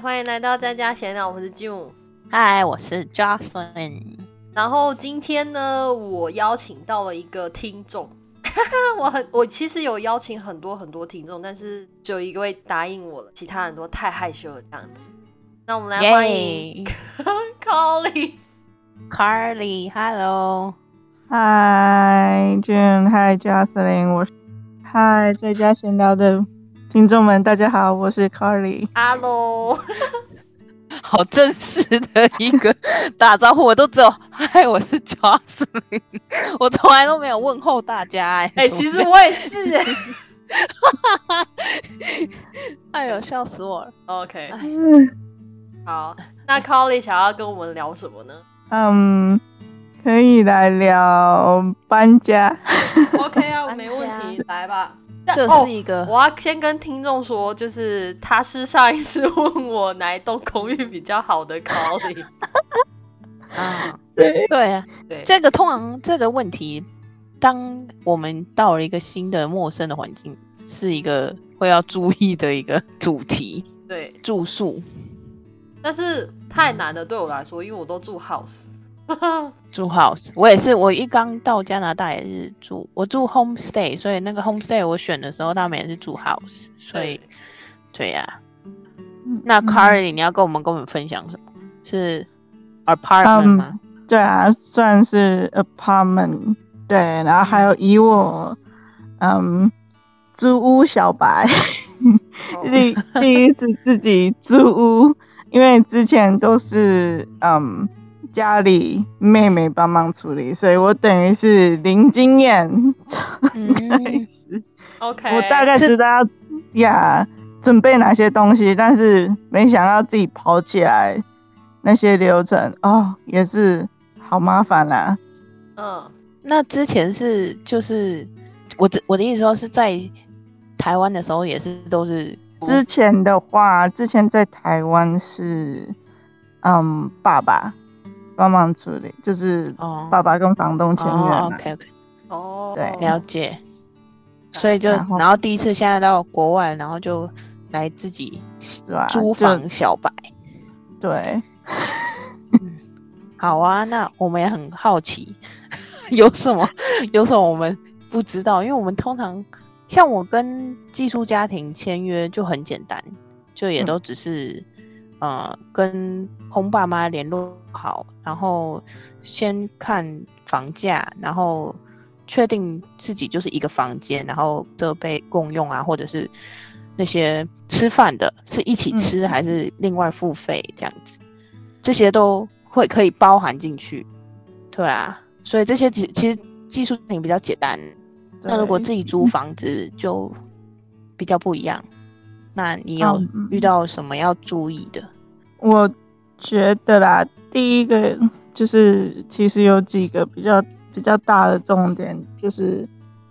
嗨，欢迎来到在家闲聊，我是 June。嗨，我是 Jocelyn。然后今天呢，我邀请到了一个听众，我很我其实有邀请很多很多听众，但是只有一位答应我了，其他人都太害羞了这样子。那我们来欢迎 Carly。Carly，Hello。嗨，June，嗨，Jocelyn，我是嗨，在家闲聊的听众们，大家好，我是 Carly。Hello，好正式的一个打招呼，我都只有嗨，我是 Jocelyn，我从来都没有问候大家哎、哎、其实我也是。哎呦，笑死我了。OK，嗯好，那 Carly 想要跟我们聊什么呢嗯，可以来聊搬家。？OK 啊，没问题，来吧。但这哦是一个、我要先跟听众说，就是他是上一次问我哪一栋公寓比较好的 Carly。啊，对，对啊，对，这个通常这个问题，当我们到了一个新的陌生的环境，是一个会要注意的一个主题。对，住宿，但是太难了对我来说，因为我都住 house。住 house，我也是，我一刚到加拿大也是住，我住 homestay，所以那个 homestay 我选的时候，他们也是住 house，所以对呀、那嗯 Carly，你要跟我们跟我们分享什么？是 apartment 嗯吗？对啊，算是 apartment。对，然后还有以我嗯租屋小白哦 第第一次自己租屋，因为之前都是嗯家里妹妹帮忙处理，所以我等于是零经验嗯。开始。OK，我大概知道要呀准备哪些东西，但是没想到自己跑起来那些流程哦，也是好麻烦啦、嗯，那之前是就是我的我的意思说是在台湾的时候也是都是之前的话，之前在台湾是嗯爸爸帮忙处理，就是哦爸爸跟房东签约，OK OK，哦，对了解。所以就然后第一次现在到国外，然后就来自己？租房小白。对，好啊，那我们也很好奇，有什么有什么我们不知道？因为我们通常像我跟寄宿家庭签约就很简单，就也嗯都只是、呃跟红爸妈联络好，然后先看房价，然后确定自己就是一个房间，然后设备共用啊，或者是那些吃饭的是一起嗯吃还是另外付费这样子，这些都会可以包含进去。对啊，所以这些其其实技术性比较简单。那如果自己租房子就比较不一样。那你有嗯嗯遇到什么要注意的？我觉得啦，第一个就是其实有几个比较比较大的重点，就是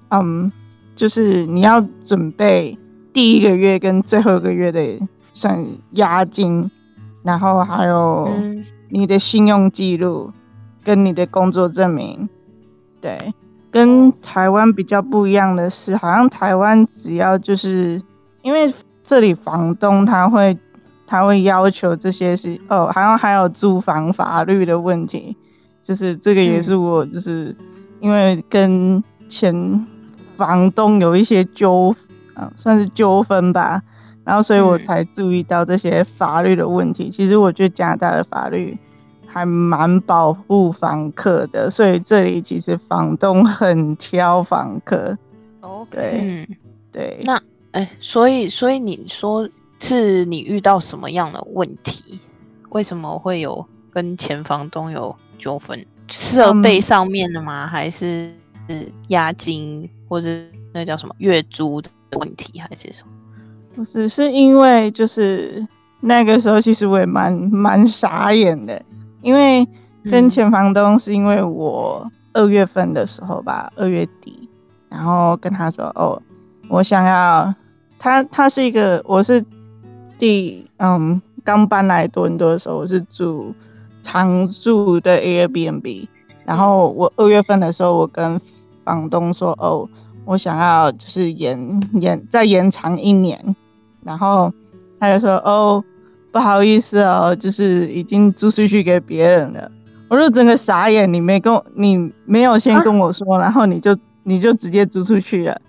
嗯，就是你要准备第一个月跟最后一个月的算押金，然后还有嗯你的信用记录跟你的工作证明，对。跟台湾比较不一样的是，好像台湾只要就是因为这里房东他会他会要求这些是哦，好像还有住房法律的问题，就是这个也是我就是因为跟前房东有一些纠啊、算是纠纷吧，然后所以我嗯。才注意到这些法律的问题。其实我觉得加拿大的法律还蛮保护房客的，所以这里其实房东很挑房客。OK，对。嗯，对，那哎，所以所以你说是你遇到什么样的问题？为什么会有跟前房东有纠纷？设备上面的吗？还是押金或者那叫什么月租的问题，还是什么？不是，是因为就是那个时候，其实我也蛮蛮傻眼的，因为跟嗯前房东是因为我二月份的时候吧，二月底，然后跟他说，哦，我想要他，他是一个，我是第嗯刚搬来多伦多的时候，我是住常住的 Airbnb，然后我二月份的时候，我跟房东说，哦，我想要就是延延再延长一年，然后他就说，哦，不好意思哦，就是已经租出去给别人了。我就整个傻眼，你没跟我，你没有先跟我说，然后你就你就直接租出去了。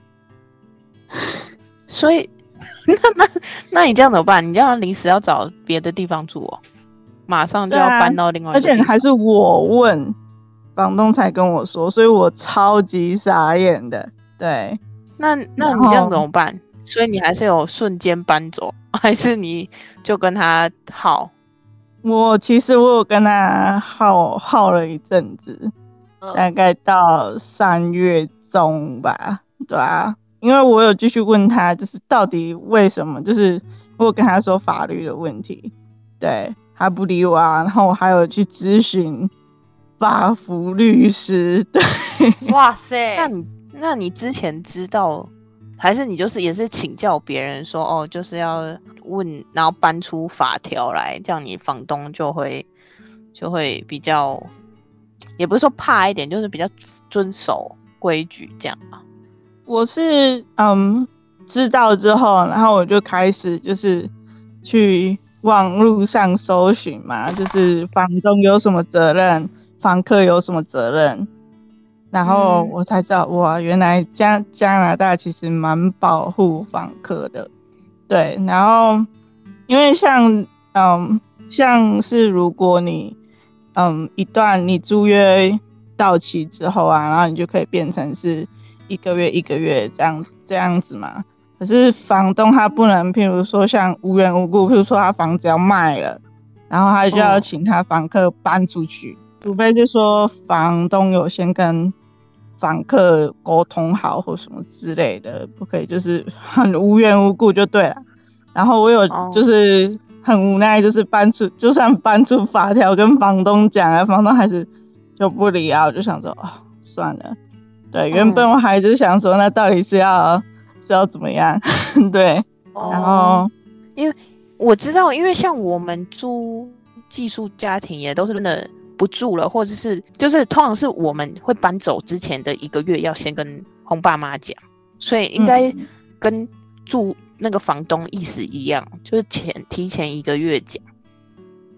所以，那那那你这样怎么办？你这样临时要找别的地方住哦，马上就要搬到另外一而且还是我问房东才跟我说，所以我超级傻眼的。对，那那你这样怎么办？所以你还是有瞬间搬走，还是你就跟他耗？我其实我有跟他耗耗了一阵子，嗯大概到三月中吧，对啊，因为我有继续问他，就是到底为什么，就是我有跟他说法律的问题，对，他不理我啊，然后我还有去咨询法服律师，对，哇塞，那你那你之前知道，还是你就是也是请教别人说哦，就是要问，然后搬出法条来，这样你房东就会就会比较，也不是说怕一点，就是比较遵守规矩这样吧。我是嗯知道之后，然后我就开始就是去网络上搜寻嘛，就是房东有什么责任，房客有什么责任，然后嗯。我才知道哇，原来加加拿大其实蛮保护房客的，对，然后因为像嗯像是如果你嗯一段你租约到期之后啊，然后你就可以变成是一个月一个月这样子这样子嘛。可是房东他不能，譬如说像无缘无故，譬如说他房子要卖了，然后他就要哦请他房客搬出去，除非是说房东有先跟房客沟通好或什么之类的，不可以就是很无缘无故就对了。然后我有哦就是很无奈，就是搬出，就算搬出法条跟房东讲了，房东还是就不理啊。我就想说，哦，算了。对，原本我还是想说，那到底是要是要怎么样？对，然哦后我知道，因为像我们租寄宿家庭也都是真的不住了，或者是就是通常是我们会搬走之前的一个月要先跟红爸妈讲，所以应该嗯。跟住那个房东意思一样，就是前提前一个月讲，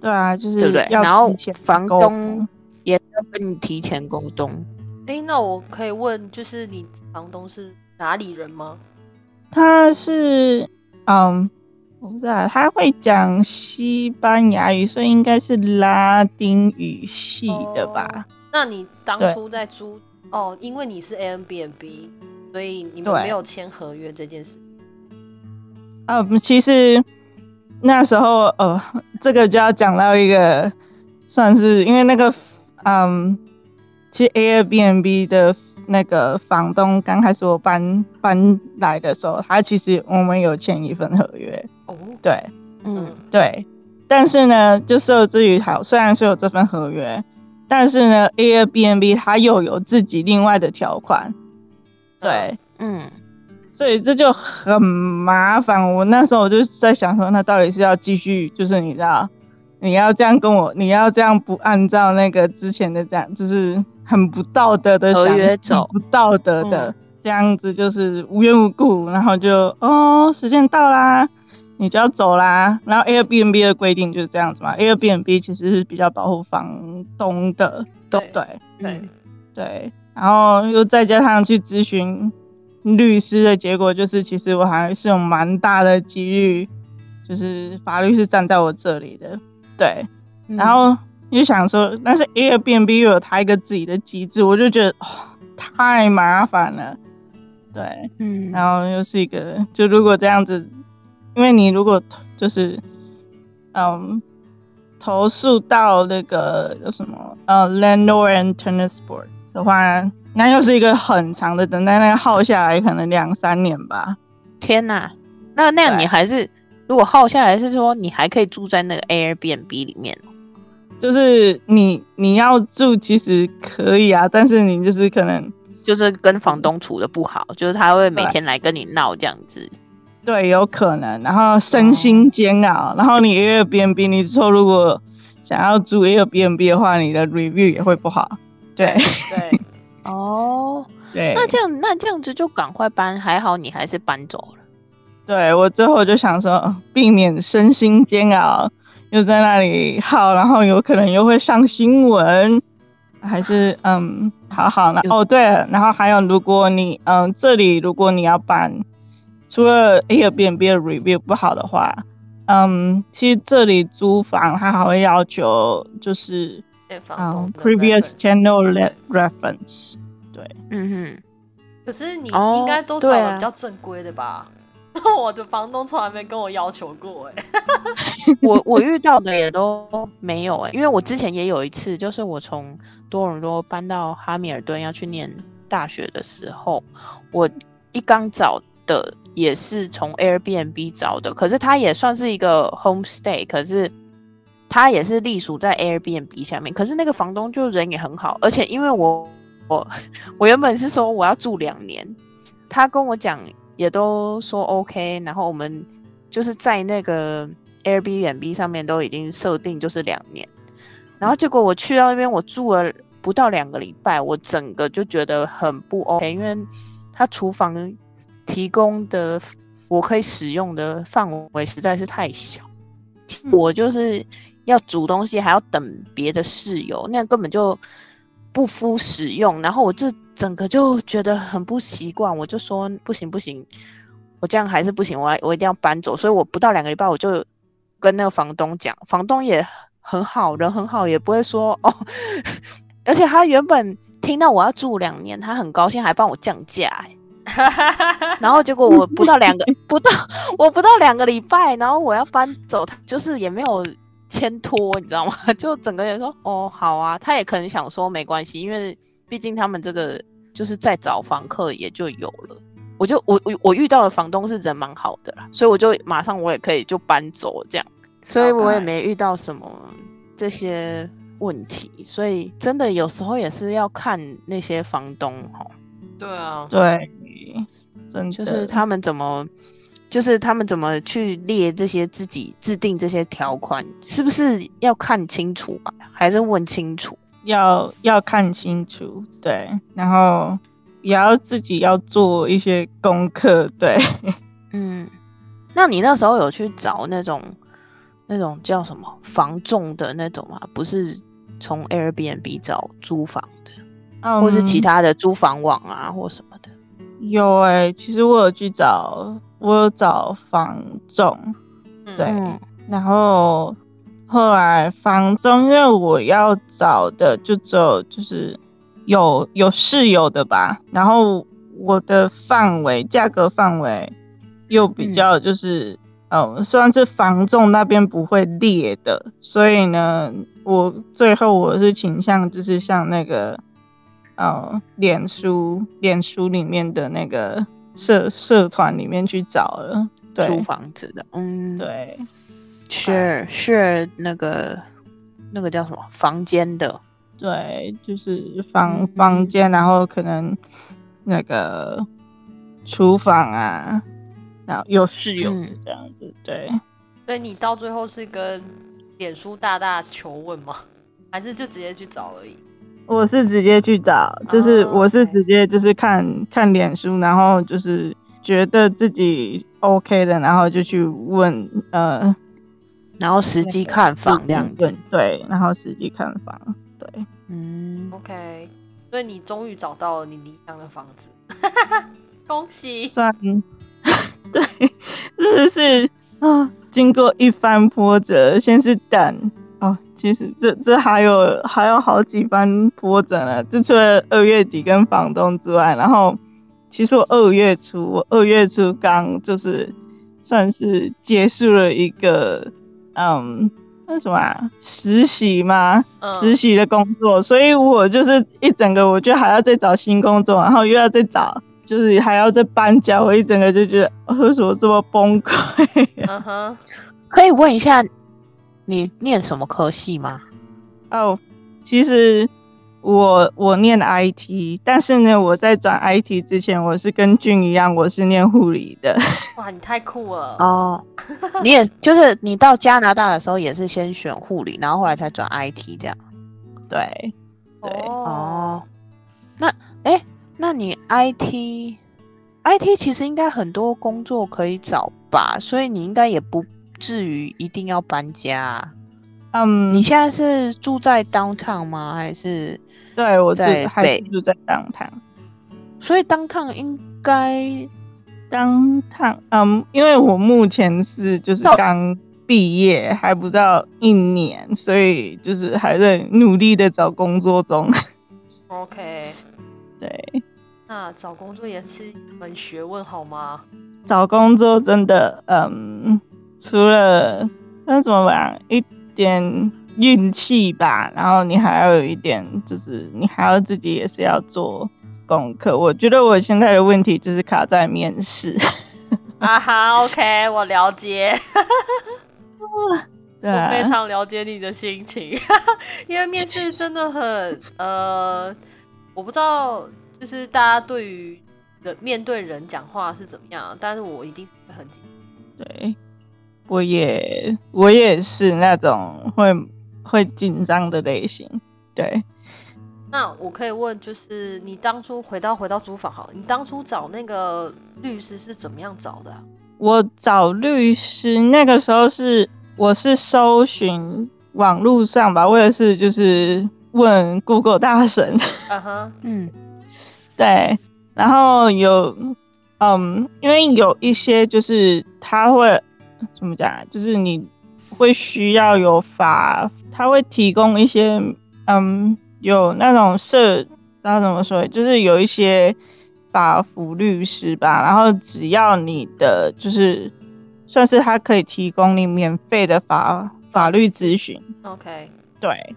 对啊，就是对不对？然后房沟东也要跟你提前沟通。哎、那我可以问，就是你房东是哪里人吗？他是嗯，我不知道，他会讲西班牙语，所以应该是拉丁语系的吧？那你当初在租哦，因为你是 a n b n b 所以你们没有签合约这件事。嗯，其实那时候呃，这个就要讲到一个，算是因为那个嗯，其实 Airbnb 的那个房东刚开始我搬搬来的时候，他其实我们有签一份合约，哦，对。嗯。嗯，对，但是呢，就受制于好，虽然说有这份合约，但是呢，Airbnb 它又有自己另外的条款，对。嗯，所以这就很麻烦。我那时候我就在想说，那到底是要继续，就是你知道，你要这样跟我，你要这样不按照那个之前的这样，就是很不道德的合想约走不道德的、嗯这样子，就是无缘无故，然后就哦，时间到啦。你就要走啦，然后 Airbnb 的规定就是这样子嘛。Airbnb 其实是比较保护房东的，对对对然后又再加上去咨询律师的结果，就是其实我还是有蛮大的几率，就是法律是站在我这里的，对。嗯然后又想说，但是 Airbnb 又有它一个自己的机制，我就觉得哦太麻烦了，对。嗯，然后又是一个，就如果这样子，因为你如果就是嗯投诉到那个叫什么呃 landlord and tenant board 的话，那又是一个很长的等待，那个耗下来可能两三年吧。天哪，那那样你还是如果耗下来是说你还可以住在那个 Airbnb 里面哦就是你你要住其实可以啊，但是你就是可能就是跟房东处的不好，就是他会每天来跟你闹这样子。对有可能，然后身心煎熬，然后你 Airbnb 你之后如果想要住 Airbnb 的话，你的 review 也会不好。对对，哦，对，那这样那这样子就赶快搬，还好你还是搬走了。对我最后就想说，呃避免身心煎熬，又在那里耗，然后有可能又会上新闻，还是嗯，好好那哦对了，然后还有如果你嗯这里如果你要办，除了 Airbnb 的 review 不好的话，嗯，其实这里租房它还会要求就是对房嗯东 previous reference channel re- reference，对，嗯哼，可是你哦应该都找的比较正规的吧？我的房东从来没跟我要求过哎、我我遇到的也都没有哎、因为我之前也有一次，就是我从多伦多搬到哈密尔顿要去念大学的时候，我一刚找的也是从 Airbnb 找的，可是它也算是一个 homestay，可是它也是隶属在 Airbnb 下面，可是那个房东就人也很好，而且因为我我 我原本是说我要住两年，他跟我讲也都说 OK，然后我们就是在那个 Airbnb 上面都已经设定就是两年，然后结果我去到那边，我住了不到两个礼拜，我整个就觉得很不 OK，因为他厨房提供的我可以使用的范围实在是太小，我就是要煮东西还要等别的室友，那样根本就不敷使用，然后我就整个就觉得很不习惯，我就说不行不行，我这样还是不行，我要我一定要搬走，所以我不到两个礼拜我就跟那个房东讲，房东也很好，人很好，也不会说哦，而且他原本听到我要住两年，他很高兴，还帮我降价、欸，然后结果我不到两个不到我不到两个礼拜，然后我要搬走，他就是也没有牵拖，你知道吗？就整个人说哦好啊，他也可能想说没关系，因为毕竟他们这个就是在找房客也就有了。我就我我我遇到的房东是人蛮好的啦，所以我就马上我也可以就搬走这样，所以我也没遇到什么这些问题，所以真的有时候也是要看那些房东哈，对啊，对，真的就是他们怎么，就是他们怎么去列这些自己制定这些条款，是不是要看清楚吧？还是问清楚？要要看清楚，对，然后也要自己要做一些功课，对。嗯，那你那时候有去找那种那种叫什么房仲的那种吗？不是从 Airbnb 找租房的，或是其嗯他的租房网啊，或什么的？有哎、其实我有去找，我有找房仲，嗯对嗯然后后来房中，因为我要找的就只有就是有有室友的吧，然后我的范围价格范围又比较就是，嗯，虽然是房仲那边不会列的，所以呢，我最后我是倾向就是像那个，呃，脸书脸书里面的那个社社团里面去找了，对。租房子的，嗯，对。，share share 那个那个叫什么？房间的，对，就是房嗯房间，然后可能那个厨房啊，然后有室友这样子，对，所以你到最后是跟脸书大大求问吗？还是就直接去找而已？我是直接去找，就是哦我是直接就是看看脸书，然后就是觉得自己 OK 的，然后就去问呃然后实际看房这样对，然后实际看房，对，嗯，OK，所以你终于找到了你理想的房子，恭喜！算 对，真的是啊，经过一番波折，先是等哦，其实这这还有还有好几番波折呢。这除了二月底跟房东之外，然后其实我二月初，我二月初刚就是算是结束了一个嗯。那什么、啊、实习嘛？嗯实习的工作，所以我就是一整个，我就还要再找新工作，然后又要再找，就是还要再搬家，我一整个就觉得呃为什么这么崩溃、嗯哼，可以问一下你念什么科系吗？哦，其实我我念 IT，但是呢，我在转 IT 之前，我是跟俊一样，我是念护理的。哇，你太酷了！哦，你也 就是你到加拿大的时候也是先选护理，然后后来才转 IT 这样。对，对哦哦，那哎，那你 IT IT 其实应该很多工作可以找吧，所以你应该也不至于一定要搬家啊。嗯，你现在是住在 downtown 吗？还是对我住在还是住在当趟所以 downtown 应该当趟，嗯，因为我目前是就是到刚毕业，还不到一年，所以就是还在努力的找工作中。OK，对，那找工作也是一门学问，好吗？找工作真的，嗯，除了那怎么讲，一点运气吧，然后你还要有一点，就是你还要自己也是要做功课。我觉得我现在的问题就是卡在面试，啊哈，OK，我了解，对我非啊，常了解你的心情，因为面试真的很呃，我不知道，就是大家对于人面对人讲话是怎么样，但是我一定是会很紧对，我也我也是那种会会紧张的类型，对。那我可以问，就是你当初回到回到租房好，你当初找那个律师是怎么样找的啊、我找律师那个时候是我是搜寻网络上吧，或者是就是问 Google 大神，啊哈，嗯。对，然后有嗯，因为有一些就是他会怎么讲啊，就是你会需要有法，他会提供一些嗯有那种社，不知道怎么说，就是有一些法服律师吧，然后只要你的就是算是他可以提供你免费的法法律咨询，，OK，对，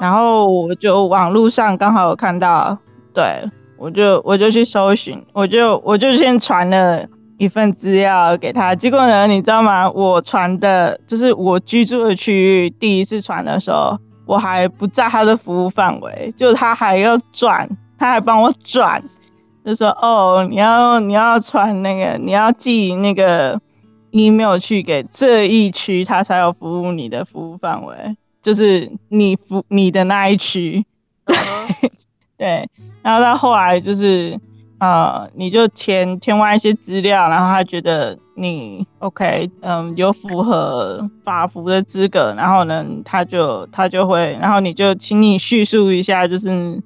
然后我就网络上刚好有看到，对我就我就去搜寻，我就我就先传了一份资料给他。结果呢，你知道吗？我传的就是我居住的区域，第一次传的时候，我还不在他的服务范围，就他还要转，他还帮我转，就说哦，你要你要传那个，你要寄那个 email 去给这一区，他才有服务你的服务范围。就是你服你的那一区，对，然后到后来就是呃，你就填填完一些资料，然后他觉得你 OK，嗯，有符合法服的资格，然后呢，他就他就会，然后你就请你叙述一下，就是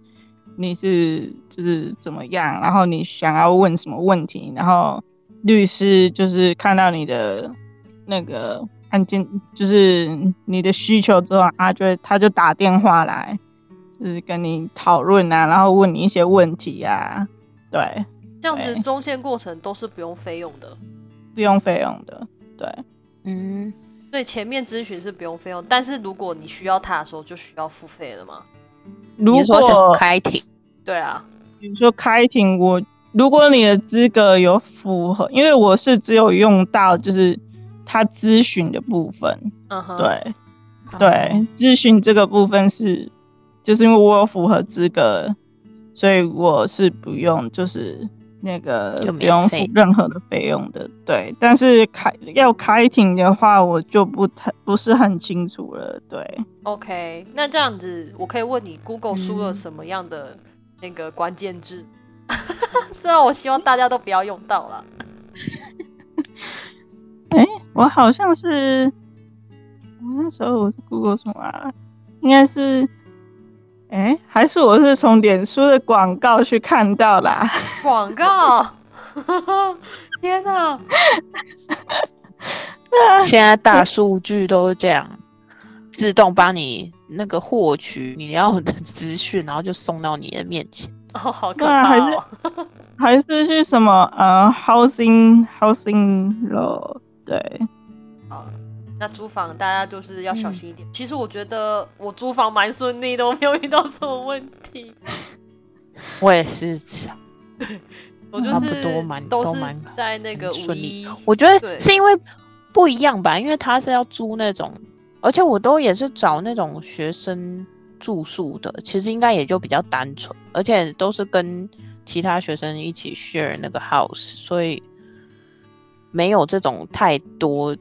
你是就是怎么样，然后你想要问什么问题，然后律师就是看到你的那个案件，就是你的需求之后，他就会他就打电话来。就是跟你讨论啊，然后问你一些问题啊，对，这样子中线过程都是不用费用的，不用费用的，对，嗯，所以前面咨询是不用费用，但是如果你需要他的时候，就需要付费了吗？如你说果是开庭？对啊，比如说开庭，我如果你的资格有符合，因为我是只有用到就是他咨询的部分，嗯哼，，对对，咨询这个部分是就是因为我有符合资格，所以我是不用就是那个就不用付任何的费用的，对。但是开要开庭的话，我就不太不是很清楚了，对。OK，那这样子，我可以问你，Google 输了嗯什么样的那个关键字？虽然我希望大家都不要用到啦。我好像是，我那时候我是 Google 什么啊？应该是，哎、还是我是从脸书的广告去看到啦。广告，天哪！现在大数据都是这样，自动帮你那个获取你要的资讯，然后就送到你的面前。哦，好可对啊还是！还是去什么呃 housing housing law？对，那租房大家就是要小嗯。心一点。其实我觉得我租房蛮顺利的，我没有遇到什么问题。我也是，差 不我就是多蛮都是在那个五很顺利。一，我觉得是因为不一样吧，因为他是要租那种，而且我都也是找那种学生住宿的，其实应该也就比较单纯，而且都是跟其他学生一起 share 那个 house，所以没有这种太多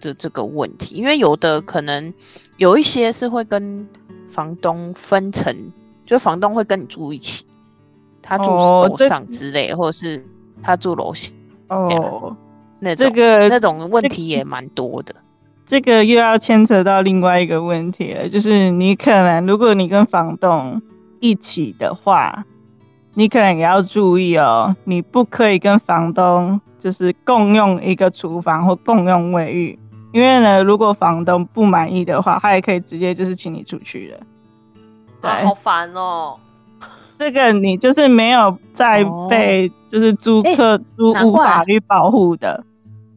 的这个问题。因为有的可能有一些是会跟房东分成，就房东会跟你住一起，他住楼上之类，或者是他住楼下哦，那种这个那种问题也蛮多的。这个又要牵扯到另外一个问题了，就是你可能如果你跟房东一起的话，你可能也要注意哦，你不可以跟房东就是共用一个厨房或共用卫浴，因为呢，如果房东不满意的话，他也可以直接就是请你出去的。对，啊，好烦哦。这个你就是没有在哦被就是租哎客租屋法律保护的，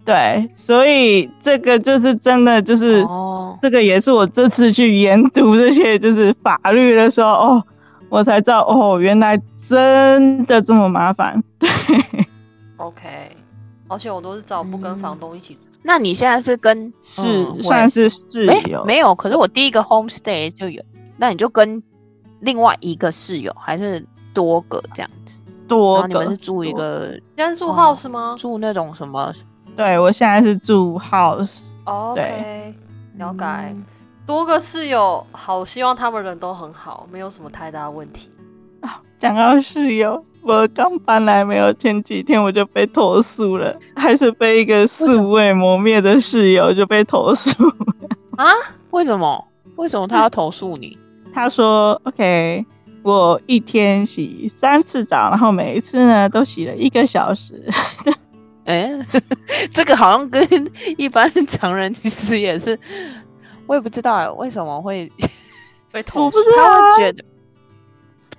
对，所以这个就是真的就是。哦，这个也是我这次去研读这些就是法律的时候，哦，我才知道哦，原来真的这么麻烦。对，OK，而且我都是找不跟嗯房东一起住。那你现在是跟是、算是室没友，没有？可是我第一个 homestay 就有，那你就跟另外一个室友还是多个这样子？多个你们是。住一个现在住哦 house 吗？住那种什么？对我现在是住 house，哦 OK，了解。嗯多个室友，好希望他们人都很好，没有什么太大问题。讲到室友，我刚搬来没有前几天我就被投诉了，还是被一个素未谋面的室友就被投诉。啊？为什么？为什么他要投诉你？他说：“OK，我一天洗三次澡，然后每一次呢都洗了一个小时。哎、这个好像跟一般常人其实也是，我也不知道哎，为什么会被投诉我不知道他啊会觉得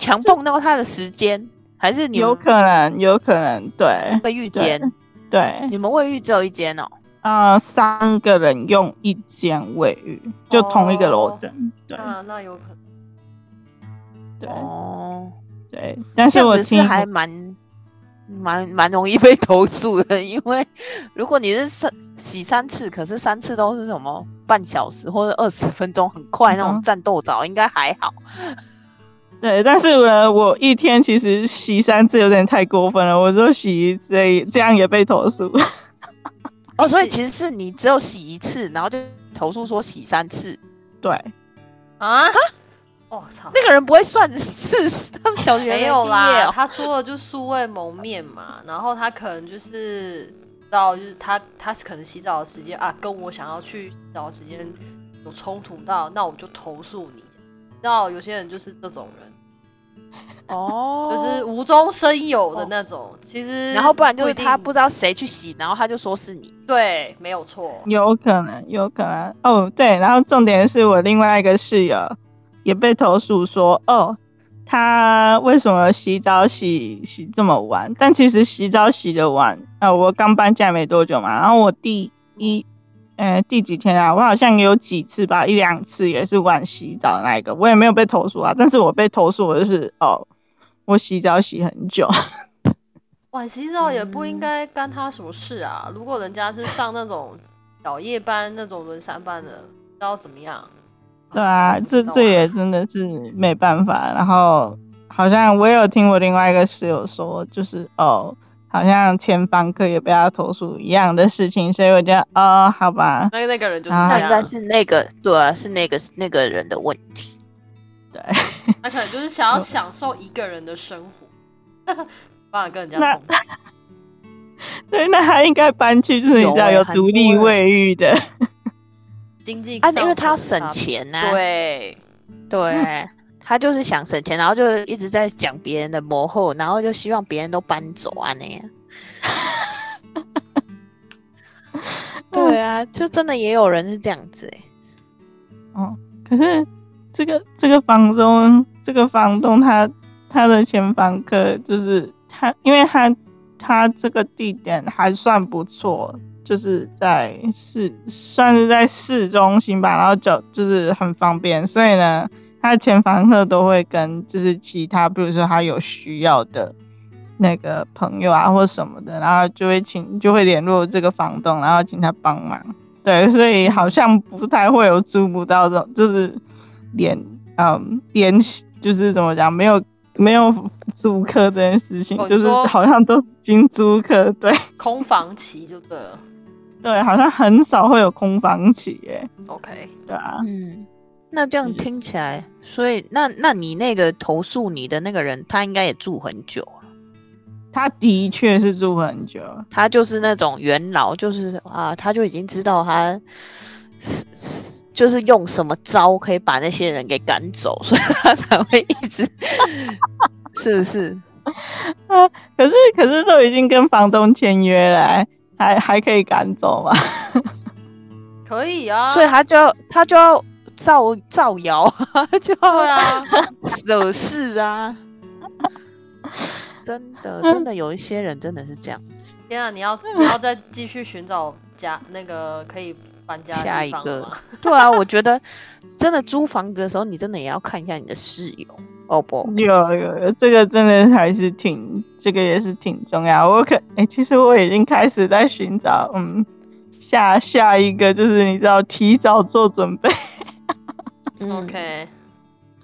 强碰到他的时间，还是你有可能，有可能，对卫浴间？对，你们卫浴只有一间哦？呃，三个人用一间卫浴，就同一个楼层，对那那有可能。对哦，对。但是是我听还蛮蛮蛮容易被 投诉的，因为如果你是三洗三次，可是三次都是什么半小时或者二十分钟，很快那种战斗澡，应该还好。对，但是呢，我一天其实洗三次有点太过分了，我就洗一次，这样也被投诉。哦，所以其实是你只有洗一次，然后就投诉说洗三次，对，啊？我操！那个人不会算是他们小学没有啦，哦他说的就素未谋面嘛，然后他可能就是到就是他他可能洗澡的时间啊，跟我想要去洗澡的时间有冲突到，那我就投诉你。你知道有些人就是这种人，哦就是无中生有的那种。其实然后不然就是他不知道谁去洗，然后他就说是你。对，没有错。有可能，有可能。哦，对，然后重点是我另外一个室友也被投诉说，哦，他为什么洗澡洗洗这么晚？但其实洗澡洗的晚，呃，我刚搬家没多久嘛，然后我第一，呃，第几天啊？我好像有几次吧，一两次也是晚洗澡的那一个，我也没有被投诉啊，但是我被投诉我就是，哦，我洗澡洗很久。晚洗澡也不嗯应该干他什么事啊！如果人家是上那种小夜班、那种轮三班的，知道怎么样？对啊，这这也真的是没办法。然后好像我有听我另外一个室友说，就是哦，好像前房客也被他投诉一样的事情，所以我觉得哦，好吧，那那个人就是啊。这样，那应该是那个对啊，是那个那个人的问题。对，他可能就是想要享受一个人的生活，不然跟人家那同居。对，那他应该搬去就是你知道有独立卫浴的，啊，经济啊因为他要省钱呐、对，对，他就是想省钱，然后就一直在讲别人的磨后，然后就希望别人都搬走啊那样。对啊，就真的也有人是这样子哎、哦，可是这个这个房东，这个房东他他的前房客就是他，因为他他这个地点还算不错，就是在市算是在市中心吧，然后就就是很方便，所以呢，他的前房客都会跟就是其他，比如说他有需要的。那个朋友啊，或什么的，然后就会请，就会联络这个房东，然后请他帮忙。对，所以好像不太会有租不到这种，就是连嗯联系，就是怎么讲，没有没有租客这件事情，就是好像都经租客，对 空房期就对了。对，好像很少会有空房期耶，OK，对啊，嗯，那这样是听起来，所以那那你那个投诉你的那个人，他应该也住很久了。他的确是住很久，他就是那种元老，就是啊，他就已经知道他是是就是用什么招可以把那些人给赶走，所以他才会一直，是不是？啊 可是可是都已经跟房东签约了，还还可以赶走吗？可以啊，所以他就要他就要造造谣，就要啊，惹事啊。真的，真的有一些人真的是这样子。天啊，你要你要再继续寻找家那个可以搬家下一个？对啊，我觉得真的租房子的时候，你真的也要看一下你的室友，哦不，有有有，这个真的还是挺，这个也是挺重要。我可哎、其实我已经开始在寻找，嗯，下下一个就是你知道，提早做准备。嗯 OK，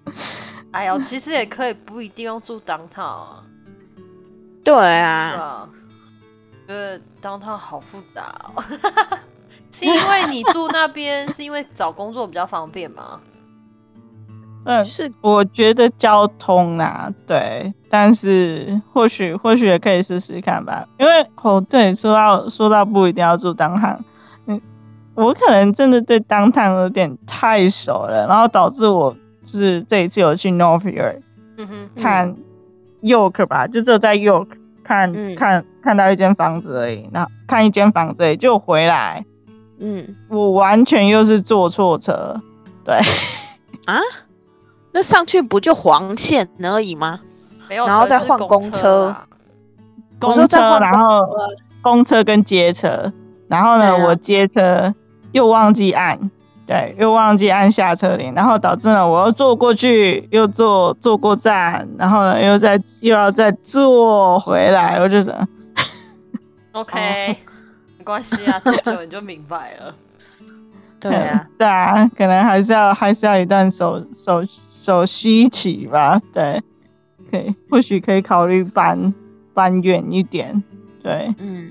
哎呦，其实也可以不一定要住 downtown 啊，对对啊，啊，觉得 downtown 好复杂哦。是因为你住那边，是因为找工作比较方便吗？嗯，是我觉得交通啦，对，但是或许或许也可以试试看吧。因为哦，对，说到说到不一定要住当趟，嗯，我可能真的对当趟有点太熟了，然后导致我就是这一次有去 Northfield 嗯哼，看 York 吧，就只有在 York 看、嗯。看看到一间房子而已，然后看一间房子而已就回来，嗯。我完全又是坐错车，对。啊，那上去不就黄线而已吗？没有，然后再换公车。啊公车，然后公车跟街车，然后呢，啊。我接车又忘记按，对，又忘记按下车铃，然后导致了，我又坐过去，又坐坐过站，然后呢，又再又要再坐回来，我就想，OK，没关系啊，坐久你就明白了。对啊，对啊，可能还是要还是要一段手手手吸起吧，对，可以，或许可以考虑搬搬远一点，对，嗯，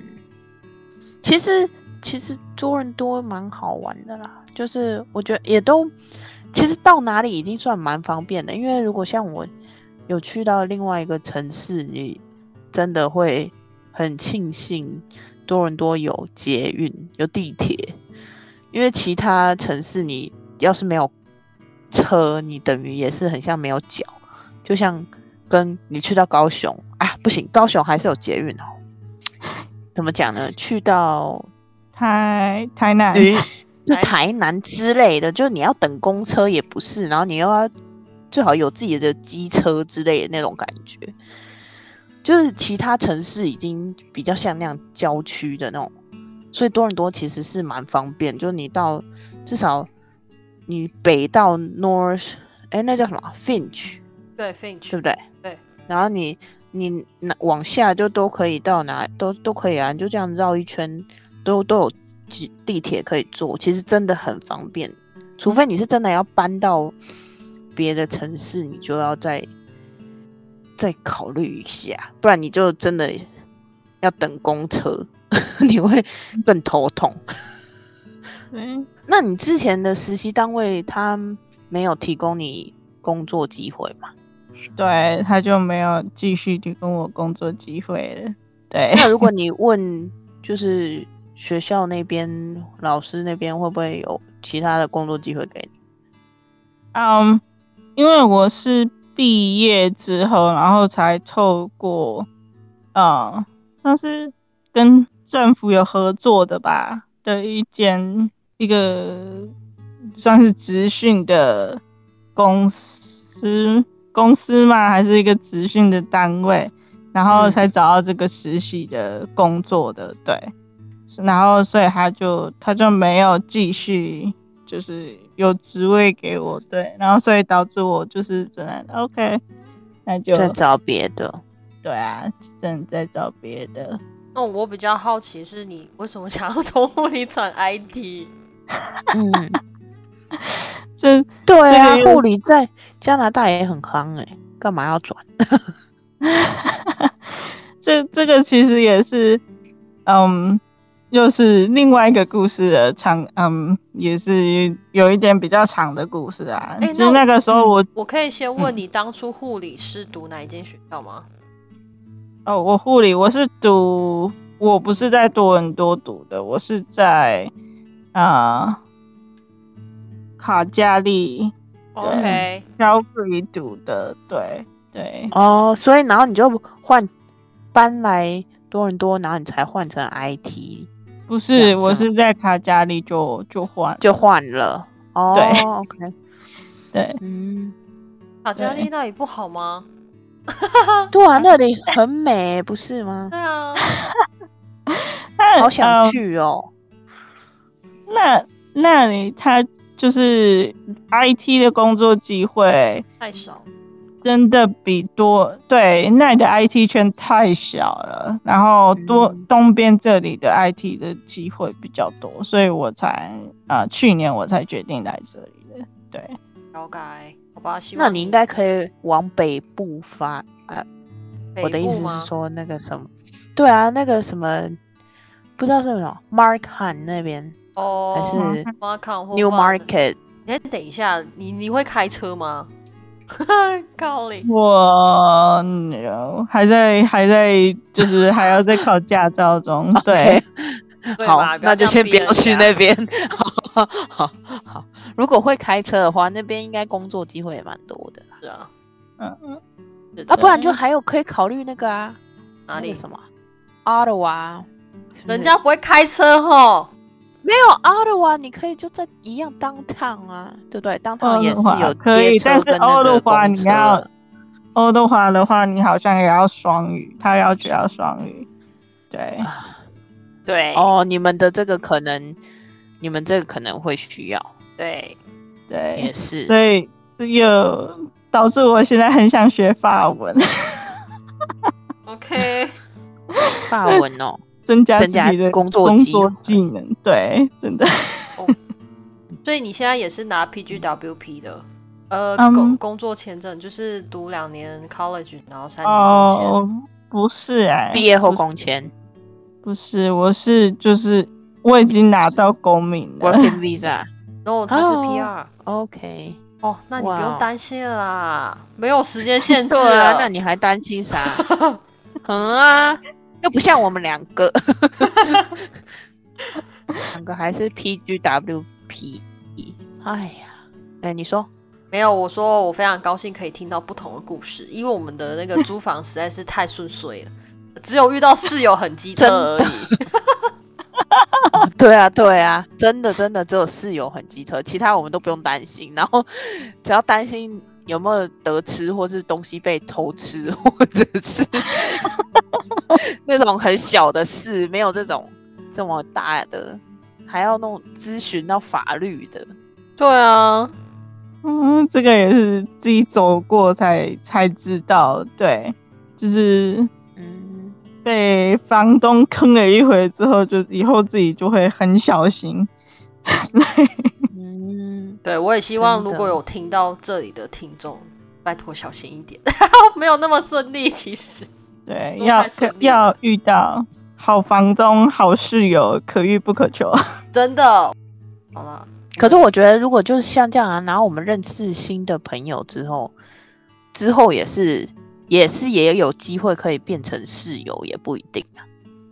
其实其实多伦多蛮好玩的啦，就是我觉得也都其实到哪里已经算蛮方便的，因为如果像我有去到另外一个城市，你真的会很庆幸多伦多有捷运有地铁，因为其他城市你要是没有车，你等于也是很像没有脚，就像跟你去到高雄啊，不行，高雄还是有捷运哦。怎么讲呢？去到台台南，云 就台台南之类的，就是你要等公车也不是，然后你又要最好有自己的机车之类的那种感觉。就是其他城市已经比较像那样郊区的那种，所以多伦多其实是蛮方便。就是你到至少你北到 North，哎，那叫什么 Finch，对，Finch，对不对？对。然后你你那往下就都可以到哪都都可以啊，你就这样绕一圈，都都有地地铁可以坐，其实真的很方便。除非你是真的要搬到别的城市，你就要再再考虑一下，不然你就真的要等公车，你会更头痛。嗯，那你之前的实习单位他没有提供你工作机会吗？对，他就没有继续提供我工作机会了。对，那如果 你问，就是学校那边老师那边会不会有其他的工作机会给你？嗯，因为我是毕业之后，然后才透过，嗯，那是跟政府有合作的吧的一间一个算是职训的公司公司嘛？还是一个职训的单位？然后嗯才找到这个实习的工作的，对。然后所以他就他就没有继续就是有职位给我，对，然后所以导致我就是只能 OK，那就再找别的？对啊，只能再找别的。那我比较好奇是你为什么想要从护理转 IT？嗯，这对啊，护理在加拿大也很夯哎、干嘛要转？这这个其实也是，嗯，又是另外一个故事的长，嗯，也是有一点比较长的故事啊。哎就是那个时候我我可以先问嗯你当初护理是读哪一间学校吗？哦，我护理我是读，我不是在多伦多读的，我是在啊、卡加利 OK，肖瑞读的，对对，哦，所以然后你就换搬来多伦多，然后你才换成 IT 不是，我是在卡加利就就换，就换了。哦，对，OK，对，嗯，卡加利对那里不好吗？对啊，那里很美，不是吗？对啊，好想呃去哦。那那里他就是 IT 的工作机会太少。真的比多对那里的 IT 圈太小了，然后多、嗯东边这里的 IT 的机会比较多，所以我才啊、呃去年我才决定来这里的。对，了解，好吧，希望那你应该可以往北部发我的意思是说，那个什么，对啊，那个什么，不知道是什么 Mark Han 那边哦，还是 Markham 或 New Vaughan Market 你等一下，你你会开车吗？靠你！我、嗯还在还在就是还要在考驾照中。对好那就先不要去那边。好好好，如果会开车的话，那边应该工作机会也蛮多的啦是啊，嗯嗯，啊，不然就还有可以考虑那个啊，哪里那个？什么是不是人家不会开车吼。没有 Ottawa，你可以就在一样 downtown 啊，对不对？downtown 也是可以但是跟那个欧的话公车你要欧的话的话，你好像也要双语，他要求要双语。对，对哦，你们的这个可能，你们这个可能会需要，对对，也，是。所以这又导致我现在很想学法文，OK，法文哦，增加增加自己的工作工作技能。对，真的。所以你现在也是拿 PGWP 的，呃，嗯工工作签证就是读两年 college，然后三年工签。哦，不是哎、毕业后工签不是，我是就是我已经拿到公民了。working visa。然 后他是哦 PR，OK，哦，那你不用担心了啦，没有时间限制 对啊，那你还担心啥？嗯啊，又不像我们两个，两个还是 PGWP。哎呀，哎，你说没有，我说我非常高兴可以听到不同的故事，因为我们的那个租房实在是太顺遂了，只有遇到室友很机车而已。哦，对啊，对啊，真的真的只有室友很机车，其他我们都不用担心。然后只要担心有没有得吃，或是东西被偷吃，或者是 那种很小的事，没有这种这么大的，还要那种咨询到法律的。对啊，嗯，这个也是自己走过才才知道，对，就是嗯，被房东坑了一回之后，就以后自己就会很小心。嗯，对我也希望如果有听到这里的听众，拜托小心一点，没有那么顺利，其实。对，要要遇到好房东、好室友，可遇不可求。真的。好了，可是我觉得，如果就是像这样啊，然后我们认识新的朋友之后，之后也是也是也有机会可以变成室友，也不一定啊。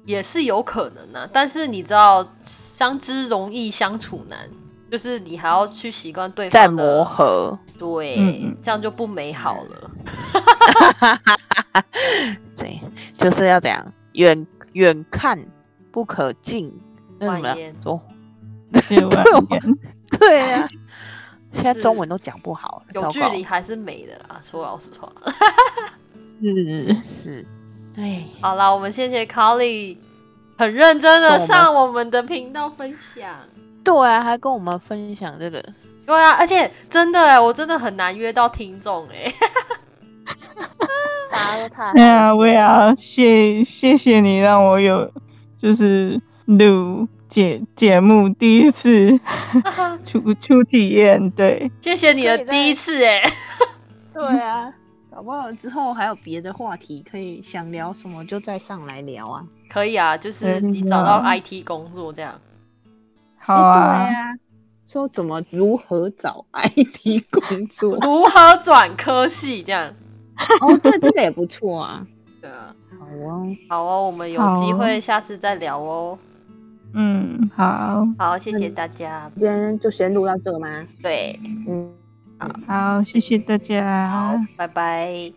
也是有可能啊，但是你知道，相知容易相处难，就是你还要去习惯对再方的磨，合，对，这样就不美好了。对，就是要这样，远远看不可近，那什么万言说？千万我言对啊，现在中文都讲不好了，有距离还是美的啦，说老实话。是是，对，好啦，我们谢谢 Colly 很认真的上我们的频道分享。对啊，还跟我们分享这个，对啊，而且真的哎，我真的很难约到听众哎。大家都太 对啊，我也要谢谢谢你让我有就是录节节目第一次 初初体验，对，谢谢你的第一次哎。对啊，搞不好之后还有别的话题可以想聊什么就再上来聊啊。可以啊，就是你找到 IT 工作这样。好啊。说怎么如何找 IT 工作，如何转科系这样？哦，对，这个也不错啊。对啊，好哦，好哦，我们有机会下次再聊哦。嗯，好，好，谢谢大家，今天就先录到这吗？对，嗯，好，好，谢谢大家，好，拜拜。